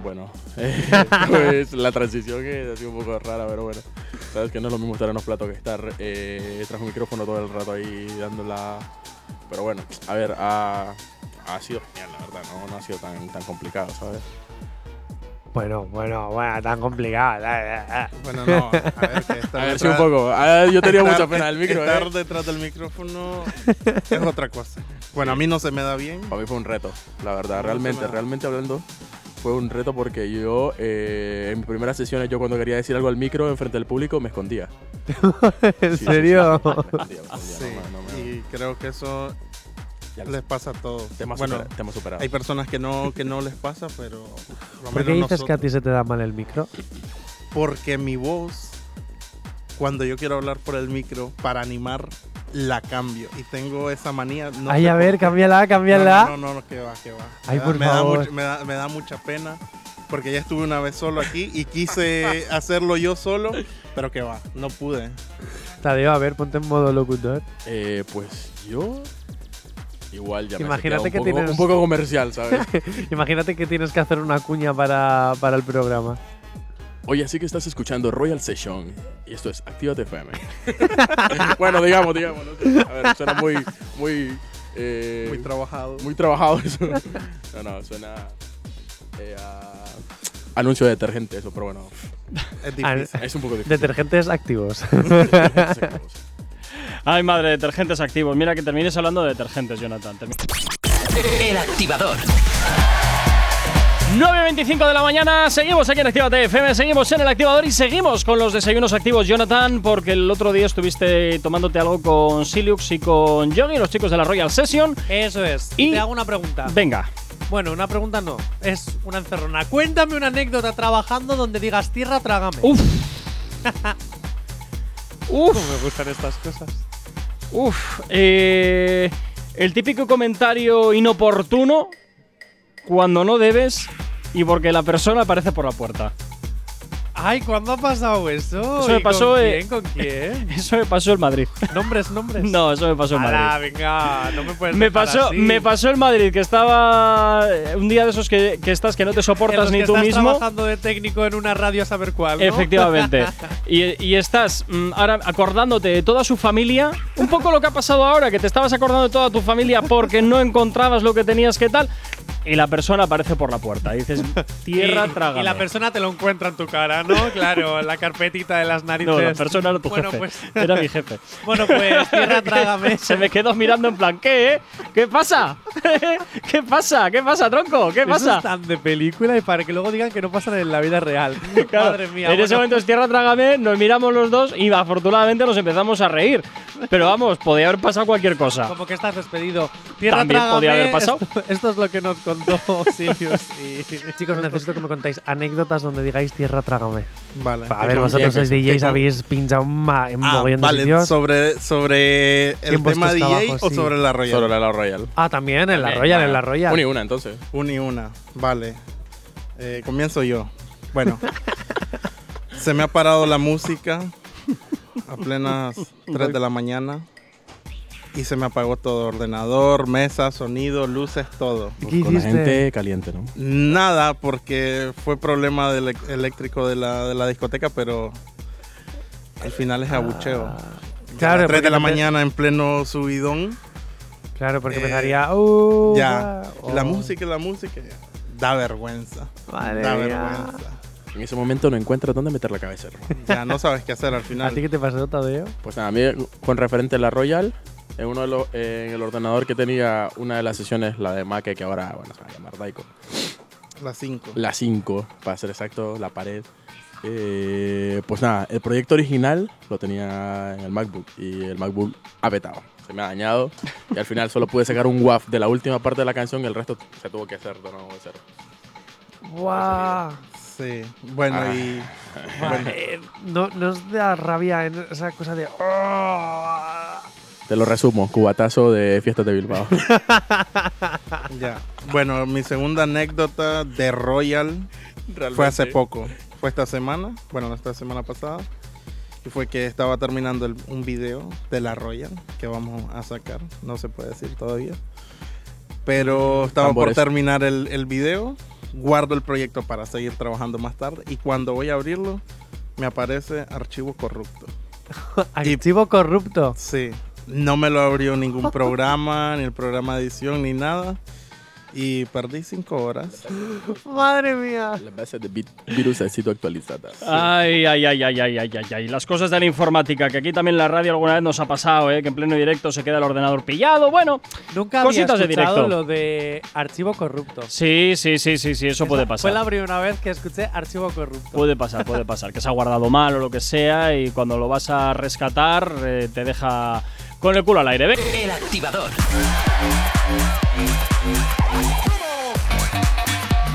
Bueno, eh, <laughs> pues la transición ha sido un poco rara, pero bueno. Sabes que no es lo mismo estar en los platos que estar eh, tras un micrófono todo el rato ahí dándola. Pero bueno, a ver, ha, ha sido genial, la verdad, no, no ha sido tan, tan complicado, ¿sabes? Bueno, bueno, bueno, tan complicado. eh, eh, eh. Bueno, no. A ver, que <laughs> estar A ver, sí, un poco. Ah, yo tenía estar- mucha pena del micro, Estar ¿eh? detrás del micrófono <laughs> es otra cosa. Bueno, a mí no se me da bien. Para mí fue un reto, la verdad. No, realmente, realmente hablando, fue un reto porque yo, eh, en mis primeras sesiones, yo cuando quería decir algo al micro enfrente del público, me escondía. <laughs> ¿En Sí, serio? <laughs> sí, me escondía, me escondía, Sí, no me- no me- y creo que eso ya les pasa a todos. Tema, bueno, supera- tema superado. hay personas que no, que no les pasa, pero por lo ¿Por qué dices que a ti se te da mal el micro? Porque mi voz, cuando yo quiero hablar por el micro, para animar, la cambio. Y tengo esa manía. No Ay, a ver, cámbiala, cámbiala. No, no, no, no, que va, que va. Ay, me, da, por me da favor. much- me da- me da mucha pena. Porque ya estuve una vez solo aquí y quise <laughs> hacerlo yo solo, pero que va, no pude. Tadeo, a ver, ponte en modo locutor. Eh, pues yo. Igual ya me Imagínate he que un poco, tienes- un poco comercial, ¿sabes? <laughs> Imagínate que tienes que hacer una cuña para, para el programa. Oye, así que estás escuchando Royal Session y esto es Actívate FM. <laughs> bueno, digamos, digamos. No sé. A ver, suena muy, muy, eh, Muy trabajado. muy trabajado eso. No, no, suena eh, a anuncio de detergente eso, pero bueno, Es <laughs> difícil. es un poco difícil. Detergentes activos. <laughs> Ay, madre, detergentes activos. Mira que termines hablando de detergentes, Jonathan. El activador. 9.25 de la mañana, seguimos aquí en Actívate FM, seguimos en el activador y seguimos con los desayunos activos, Jonathan, porque el otro día estuviste tomándote algo con Silux y con Yogi, los chicos de la Royal Session. Eso es. Y- te hago una pregunta. Venga, Bueno, una pregunta no. Es una encerrona. Cuéntame una anécdota trabajando donde digas tierra, trágame. Uf. <laughs> Uf. Cómo me gustan estas cosas. Uf, eh, el típico comentario inoportuno cuando no debes y porque la persona aparece por la puerta. Ay, ¿cuándo ha pasado eso? Eso me ¿Y pasó, ¿Con eh, quién? ¿Con <laughs> quién? Eso me pasó en Madrid. ¿Nombres, nombres? No, eso me pasó en Madrid. venga, no me puedes Me pasó, así. me pasó en Madrid, que estaba eh, un día de esos que, que estás que no te En soportas los ni que tú estás mismo. trabajando de técnico en una radio a saber cuál, ¿no? Efectivamente. <laughs> Y, y estás mm, ahora acordándote de toda su familia. Un poco lo que ha pasado ahora, que te estabas acordando de toda tu familia porque no encontrabas lo que tenías que tal. Y la persona aparece por la puerta. Y dices, tierra, <laughs> y, trágame. Y la persona te lo encuentra en tu cara, ¿no? Claro, la carpetita de las narices. No, la persona era tu Bueno, jefe. pues- Era mi jefe. <laughs> Bueno, pues tierra, <laughs> trágame. Se me quedó mirando en plan, ¿qué? eh? ¿Qué pasa? <laughs> ¿Qué pasa? ¿Qué pasa, tronco? ¿Qué Eso pasa? es tan de película y para que luego digan que no pasan en la vida real. Madre mía. en ese bueno, momento es tierra, trágame, nos miramos los dos y afortunadamente nos empezamos a reír. Pero vamos, podía haber pasado cualquier cosa. Como que estás despedido. Tierra, También trágame. podía haber pasado. Esto, esto es lo que nos contó <laughs> Sirius. Y Chicos, necesito que me contáis anécdotas donde digáis tierra, trágame. Vale. A ver, vosotros sois DJs, habéis pinchado un ma- en Ah, vale, sitios. sobre, sobre el tema DJ o sí. sobre la Royal. Solo la Royal. Ah, también, en la Royal, ah, en la Royal. Una y una, entonces. Una y una. Vale. Eh, comienzo yo. Bueno. <laughs> se me ha parado la música a plenas <laughs> 3 de la mañana. Y se me apagó todo. Ordenador, mesa, sonido, luces, todo. ¿Qué Con la gente caliente, ¿no? Nada, porque fue problema del elec- eléctrico de la, de la discoteca, pero al final es abucheo. Ah, a Claro, las 3 porque de la mañana en pleno subidón. Claro, porque Eh, empezaría. Uh, ya. va- La oh, música la música. Da vergüenza. Madre da vergüenza. En ese momento no encuentras dónde meter la cabeza. hermano. <laughs> Ya no sabes qué hacer al ¿A final. ti qué te pasó, Tadeo? Pues nada, a mí con referente a la Royal, en uno de los, en el ordenador que tenía una de las sesiones, la de Mac, que ahora bueno, se va a llamar Daiko. Las 5. La 5, para ser exacto, la pared. Eh, pues nada, el proyecto original lo tenía en el MacBook y el MacBook ha petado. Se me ha dañado y al final solo pude sacar un WAF de la última parte de la canción y el resto se tuvo que hacer de nuevo de cero. ¡Guau! Sí. Bueno, Ah. y. <laughs> Bueno, Eh, no, no os da rabia en esa cosa de. "Oh". Te lo resumo, cubatazo de fiestas de Bilbao. <laughs> ya. Bueno, mi segunda anécdota de Royal fue hace poco. Fue esta semana. Bueno, no esta semana pasada. Y fue que estaba terminando el- un video de la Royal que vamos a sacar. No se puede decir todavía. Pero estaba Tambores. por terminar el, el video. Guardo el proyecto para seguir trabajando más tarde. Y cuando voy a abrirlo, me aparece archivo corrupto. <laughs> Archivo corrupto. Sí. No me lo abrió ningún programa, ni el programa de edición, ni nada. Y perdí cinco horas. <gasps> Madre mía. Las bases de virus han sido actualizadas. Ay, ay, ay, ay, ay, ay, ay, ay. Las cosas de la informática, que aquí también la radio alguna vez nos ha pasado, ¿eh? que en pleno directo se queda el ordenador pillado. Bueno, Nunca había Cositas de escuchado directo. lo de archivo corrupto. sí, sí, sí, sí, sí, eso puede Esa pasar. Fue la primera vez que escuché archivo corrupto. Puede pasar, puede pasar. Que se ha guardado mal o lo que sea y cuando lo vas a rescatar eh, te deja con el culo al aire. Ve- El activador.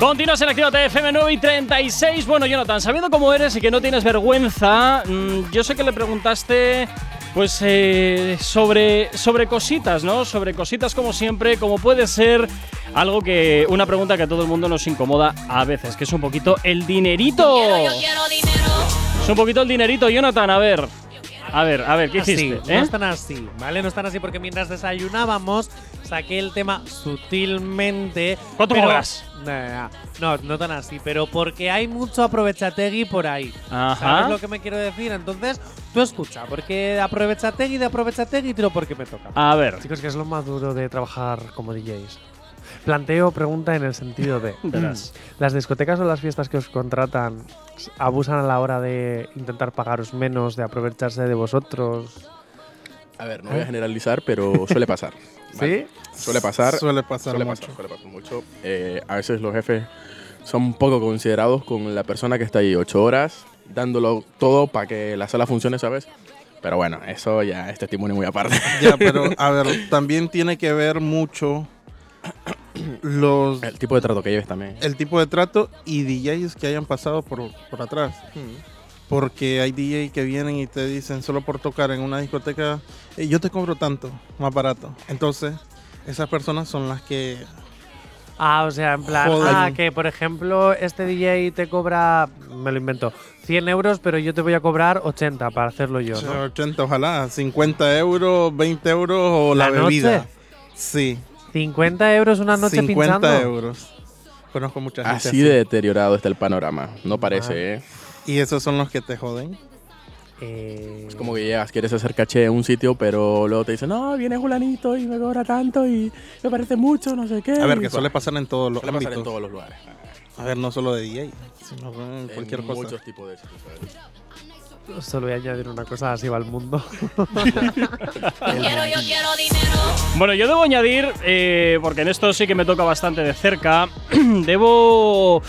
Continúas en Actívate FM 9 y 36. Bueno, Jonathan, sabiendo cómo eres y que no tienes vergüenza, mm, yo sé que le preguntaste pues eh, sobre, sobre cositas, ¿no? Sobre cositas como siempre, como puede ser algo que, una pregunta que a todo el mundo nos incomoda a veces, que es un poquito el dinerito. Es un poquito el dinerito, Jonathan, a ver. A ver, a ver, ¿qué así, hiciste? No eh? están así, ¿vale? No están así porque mientras desayunábamos saqué el tema sutilmente. ¿Cuánto pero- cobras? Nah, No, no tan así, pero porque hay mucho aprovechategui por ahí. Ajá. ¿Sabes lo que me quiero decir? Entonces, tú escucha, porque aprovechategui de aprovechategui tiro porque me toca. A ver, Chicos, que es lo más duro de trabajar como DJs. Planteo pregunta en el sentido de. <laughs> Verás. ¿Las discotecas o las fiestas que os contratan abusan a la hora de intentar pagaros menos, de aprovecharse de vosotros? A ver, no voy a generalizar, pero suele pasar. <laughs> ¿vale? ¿Sí? Suele pasar. Suele pasar suele mucho. pasar, suele pasar mucho. Eh, a veces los jefes son poco considerados con la persona que está ahí ocho horas, dándolo todo para que la sala funcione, ¿sabes? Pero bueno, eso ya es testimonio muy aparte. Ya, <laughs> pero a ver, también tiene que ver mucho los El tipo de trato que lleves también. el tipo de trato y DJs que hayan pasado por, por atrás. Porque hay DJs que vienen y te dicen solo por tocar en una discoteca, "Eh, yo te cobro tanto, más barato. Entonces, esas personas son las que Ah, o sea, en plan, Joder. ah, que por ejemplo este DJ te cobra, me lo invento, 100 euros, pero yo te voy a cobrar 80 para hacerlo yo, o sea, ¿no? 80, ojalá, 50 euros, 20 euros o la, ¿La bebida. noche? Sí, 50 euros una noche 50 pinchando. euros. Conozco mucha gente Así así. de deteriorado está el panorama. No parece, ¿eh? Y esos son los que te joden. Eh, Es como que llegas, quieres hacer caché en un sitio, pero luego te dicen, no, viene Julanito y me cobra tanto y me parece mucho, no sé qué. A ver, que suele pasar en todos los pasar en ámbitos. todos los lugares. A ver, no solo de DJ, sino en cualquier en cosa. muchos tipos de sitios, ¿sabes? Solo voy a añadir una cosa, así va el mundo. <laughs> Bueno, yo debo añadir, eh, porque en esto sí que me toca bastante de cerca, <clears throat> debo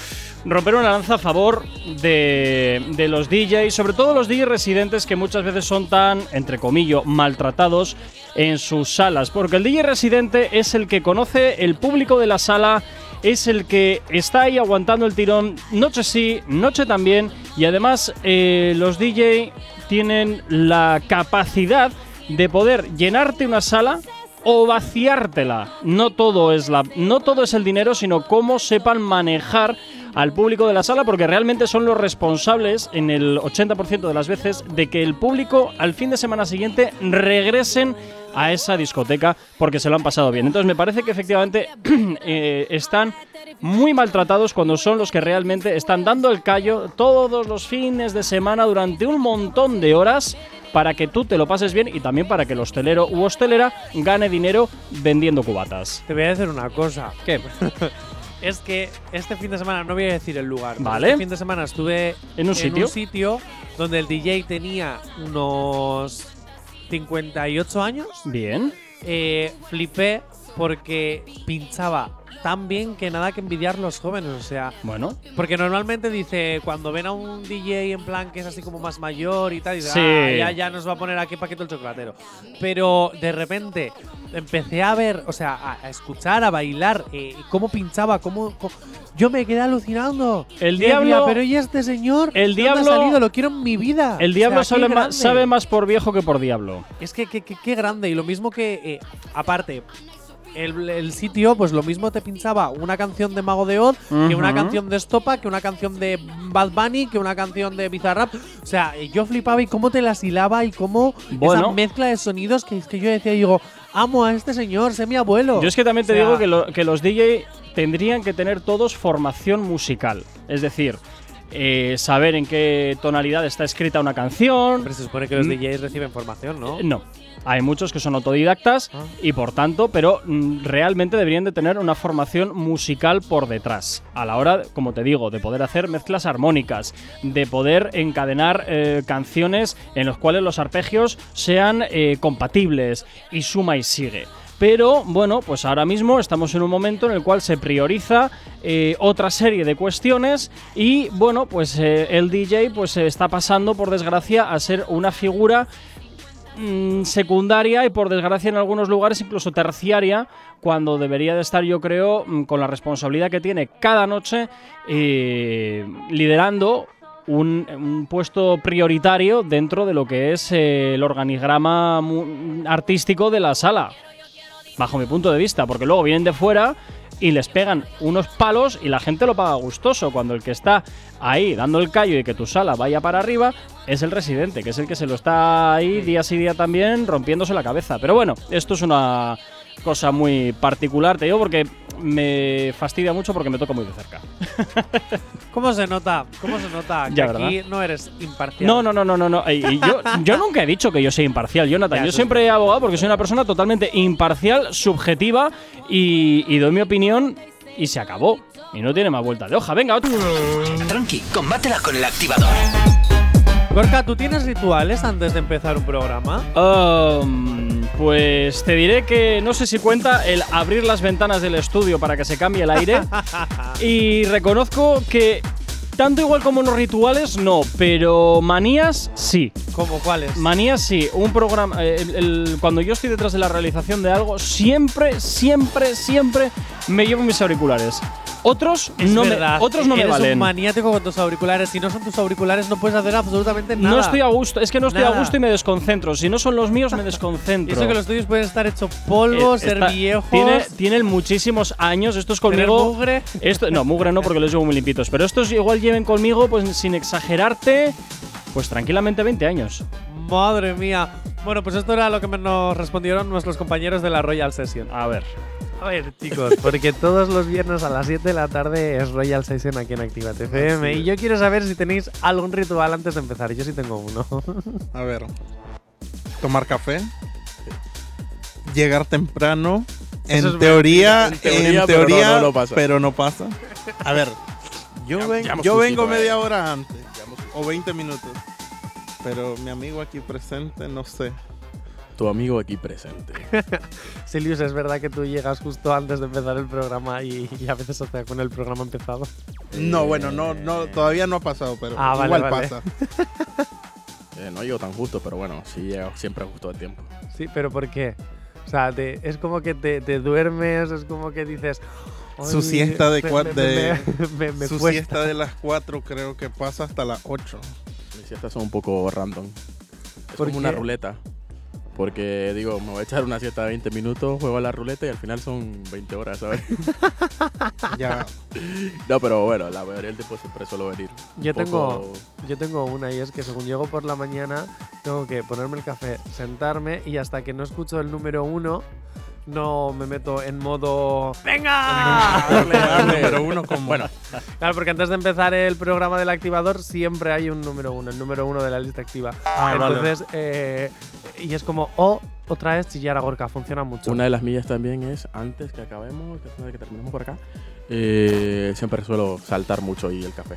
romper una lanza a favor de, de los DJs, sobre todo los DJs residentes que muchas veces son tan, entre comillas, maltratados en sus salas, porque el DJ residente es el que conoce el público de la sala, es el que está ahí aguantando el tirón, noche sí, noche también, y además eh, los DJ tienen la capacidad de poder llenarte una sala o vaciártela. No todo es la no todo es el dinero, sino cómo sepan manejar al público de la sala porque realmente son los responsables en el 80% de las veces de que el público al fin de semana siguiente regresen a esa discoteca porque se lo han pasado bien. Entonces me parece que efectivamente <clears throat> eh, están muy maltratados cuando son los que realmente están dando el callo todos los fines de semana durante un montón de horas para que tú te lo pases bien y también para que el hostelero u hostelera gane dinero vendiendo cubatas. Te voy a decir una cosa. ¿Qué? <laughs> Es que este fin de semana, no voy a decir el lugar. Vale. Este fin de semana estuve ¿En un sitio? sitio donde el DJ tenía unos 58 años. Bien. Eh, flipé porque pinchaba tan bien que nada que envidiar los jóvenes. O sea, Bueno. porque normalmente dice, cuando ven a un DJ en plan que es así como más mayor y tal, dice, Sí. "Ah, ya, ya nos va a poner aquí paquete el chocolatero. Pero de repente empecé a ver, o sea, a, a escuchar, a bailar, eh, cómo pinchaba, cómo, cómo- Yo me quedé alucinando. El Yo decía, diablo- pero ¿y este señor? el ¿De dónde ha diablo- salido? Lo quiero en mi vida. El O diablo sea, qué sabe, más, grande. sabe más por viejo que por diablo. Es que qué qué grande. Y lo mismo que, eh, aparte, el, el sitio, pues lo mismo te pinchaba una canción de Mago de Oz, que una canción de Estopa, que una canción de Bad Bunny, que una canción de Bizarrap. O sea, eh, yo flipaba y cómo te las hilaba y cómo Bueno. esa mezcla de sonidos que, que yo decía, digo, amo a este señor, sé mi abuelo. Yo es que también te O sea, digo que, lo- que los DJ tendrían que tener todos formación musical. Es decir, eh, saber en qué tonalidad está escrita una canción. Pero se supone que los Mm. DJs reciben formación, ¿no? Eh, No. Hay muchos que son autodidactas Ah. y por tanto, pero mm, realmente deberían de tener una formación musical por detrás. A la hora, como te digo, de poder hacer mezclas armónicas, de poder encadenar eh, canciones en las cuales los arpegios sean eh, compatibles y suma y sigue. Pero bueno, pues ahora mismo estamos en un momento en el cual se prioriza eh, otra serie de cuestiones y bueno, pues eh, el DJ pues se está pasando por desgracia a ser una figura mm, secundaria y por desgracia en algunos lugares incluso terciaria cuando debería de estar yo creo mm, con la responsabilidad que tiene cada noche eh, liderando un, puesto prioritario dentro de lo que es eh, el organigrama artístico de la sala bajo mi punto de vista porque luego vienen de fuera y les pegan unos palos y la gente lo paga gustoso. Cuando el que está ahí dando el callo y que tu sala vaya para arriba es el residente, que es el que se lo está ahí día sí día también rompiéndose la cabeza. Pero bueno, esto es una cosa muy particular, te digo, porque me fastidia mucho porque me toca muy de cerca. <laughs> ¿Cómo se nota? ¿Cómo se nota que Ya, aquí ¿verdad? no eres imparcial? No, no, no, no, no, no. Y- y yo, <laughs> yo nunca he dicho que yo soy imparcial, Jonathan. Ya, yo siempre he abogado porque soy una persona totalmente imparcial, subjetiva y, y doy mi opinión y se acabó. Y no tiene más vuelta de hoja. Venga, otro. Tranqui, combátela con el activador. Gorka, ¿tú tienes rituales antes de empezar un programa? Um, pues te diré que no sé si cuenta el abrir las ventanas del estudio para que se cambie el aire. <laughs> y reconozco que tanto igual como los rituales, no, pero manías sí. ¿Cómo cuáles? Manías sí, un programa. eh, el- el- cuando yo estoy detrás de la realización de algo, siempre, siempre, siempre me llevo mis auriculares. Otros Es no verdad, me, otros no me eres valen. un maniático con tus auriculares. Si no son tus auriculares, no puedes hacer absolutamente nada. No estoy a gusto, es que no estoy a Nada. gusto y me desconcentro. Si no son los míos, me <laughs> desconcentro. eso que los tuyos pueden estar hechos polvo, Eh, ser está- viejos. Tiene, tienen muchísimos años. Estos conmigo. mugre. Esto, no, mugre no, porque los llevo muy limpitos. Pero estos igual lleven conmigo, pues sin exagerarte, pues tranquilamente 20 años. Madre mía. Bueno, pues esto era lo que me nos respondieron nuestros compañeros de la Royal Session. A ver. A ver, chicos, porque todos los viernes a las 7 de la tarde es Royal Session aquí en Actívate FM. Y yo quiero saber si tenéis algún ritual antes de empezar. Yo sí tengo uno. <laughs> A ver. Tomar café. Llegar temprano. En es teoría. En en teoría, pero no- pasa. pero no pasa. A ver, yo, Ya- ven- ya hemos yo cumplido, vengo eh. media hora antes o 20 minutos. Pero mi amigo aquí presente, no sé. Tu amigo aquí presente. <laughs> Silius, es verdad que tú llegas justo antes de empezar el programa y, y a veces hasta con el programa empezado. No, bueno, no, no, todavía no ha pasado, pero Ah, vale, igual vale. pasa. <laughs> Eh, no llego tan justo, pero bueno, sí llego siempre justo a tiempo. Sí, pero ¿por qué? O sea, te- es como que te, te duermes, es como que dices. Su "Ay, siesta de me- de- me- me- me Su cuesta". siesta de las 4 creo que pasa hasta las 8. Mis siestas son un poco random. Es ¿Por como una qué? ruleta. Porque digo, me voy a echar una siesta de 20 minutos, juego a la ruleta y al final son 20 horas, ¿sabes? <laughs> Ya. no, pero bueno, la mayoría del tiempo siempre suelo venir. Yo tengo, poco- yo tengo una y es que según llego por la mañana tengo que ponerme el café, sentarme y hasta que no escucho el número uno no me meto en modo ¡Venga! <laughs> <laughs> Darle, pero Bueno, Claro, porque antes de empezar el programa del activador siempre hay un número uno, el número uno de la lista activa. Ah, vale. Entonces, eh, y es como, o otra vez chillar a Gorka, funciona mucho. una de las millas también es antes que acabemos, después de que terminemos por acá, eh, siempre suelo saltar mucho y el café.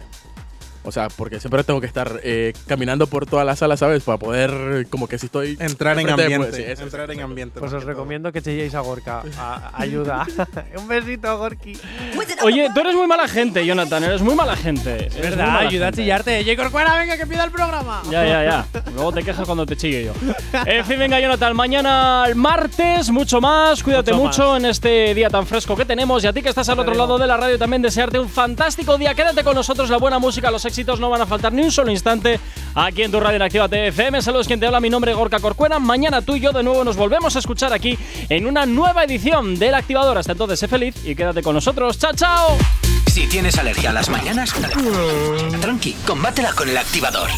O sea, porque siempre tengo que estar eh, caminando por toda la sala, ¿sabes? Para poder, como que si estoy. Entrar en ambiente. sí, eso, entrar en ambiente. Pues más os recomiendo que chilléis a Gorka. A- <laughs> ayuda. <laughs> un besito, Gorki. Oye, tú eres muy mala gente, Jonathan. Eres muy mala gente. Muy ¿Verdad? mala Ayuda a gente. chillarte. J. Corcuera, venga, que empieza el programa. Ya, ya, ya. Luego te quejas cuando te chille yo. <laughs> En fin, venga, Jonathan. Mañana, el martes, mucho más. Cuídate Mucho mucho, en este día tan fresco que tenemos. Y a ti que estás al otro lado de la radio, también desearte un fantástico día. Quédate con nosotros. La buena música, los éxitos no van a faltar ni un solo instante aquí en tu radio en Activa FM. Saludos, quien te habla. Mi nombre es Gorka Corcuera. Mañana tú y yo de nuevo nos volvemos a escuchar aquí en una nueva edición del Activador. Hasta entonces, sé feliz y quédate con nosotros. ¡Chao, chao! Si tienes alergia a las mañanas, tranqui, combátela con el activador.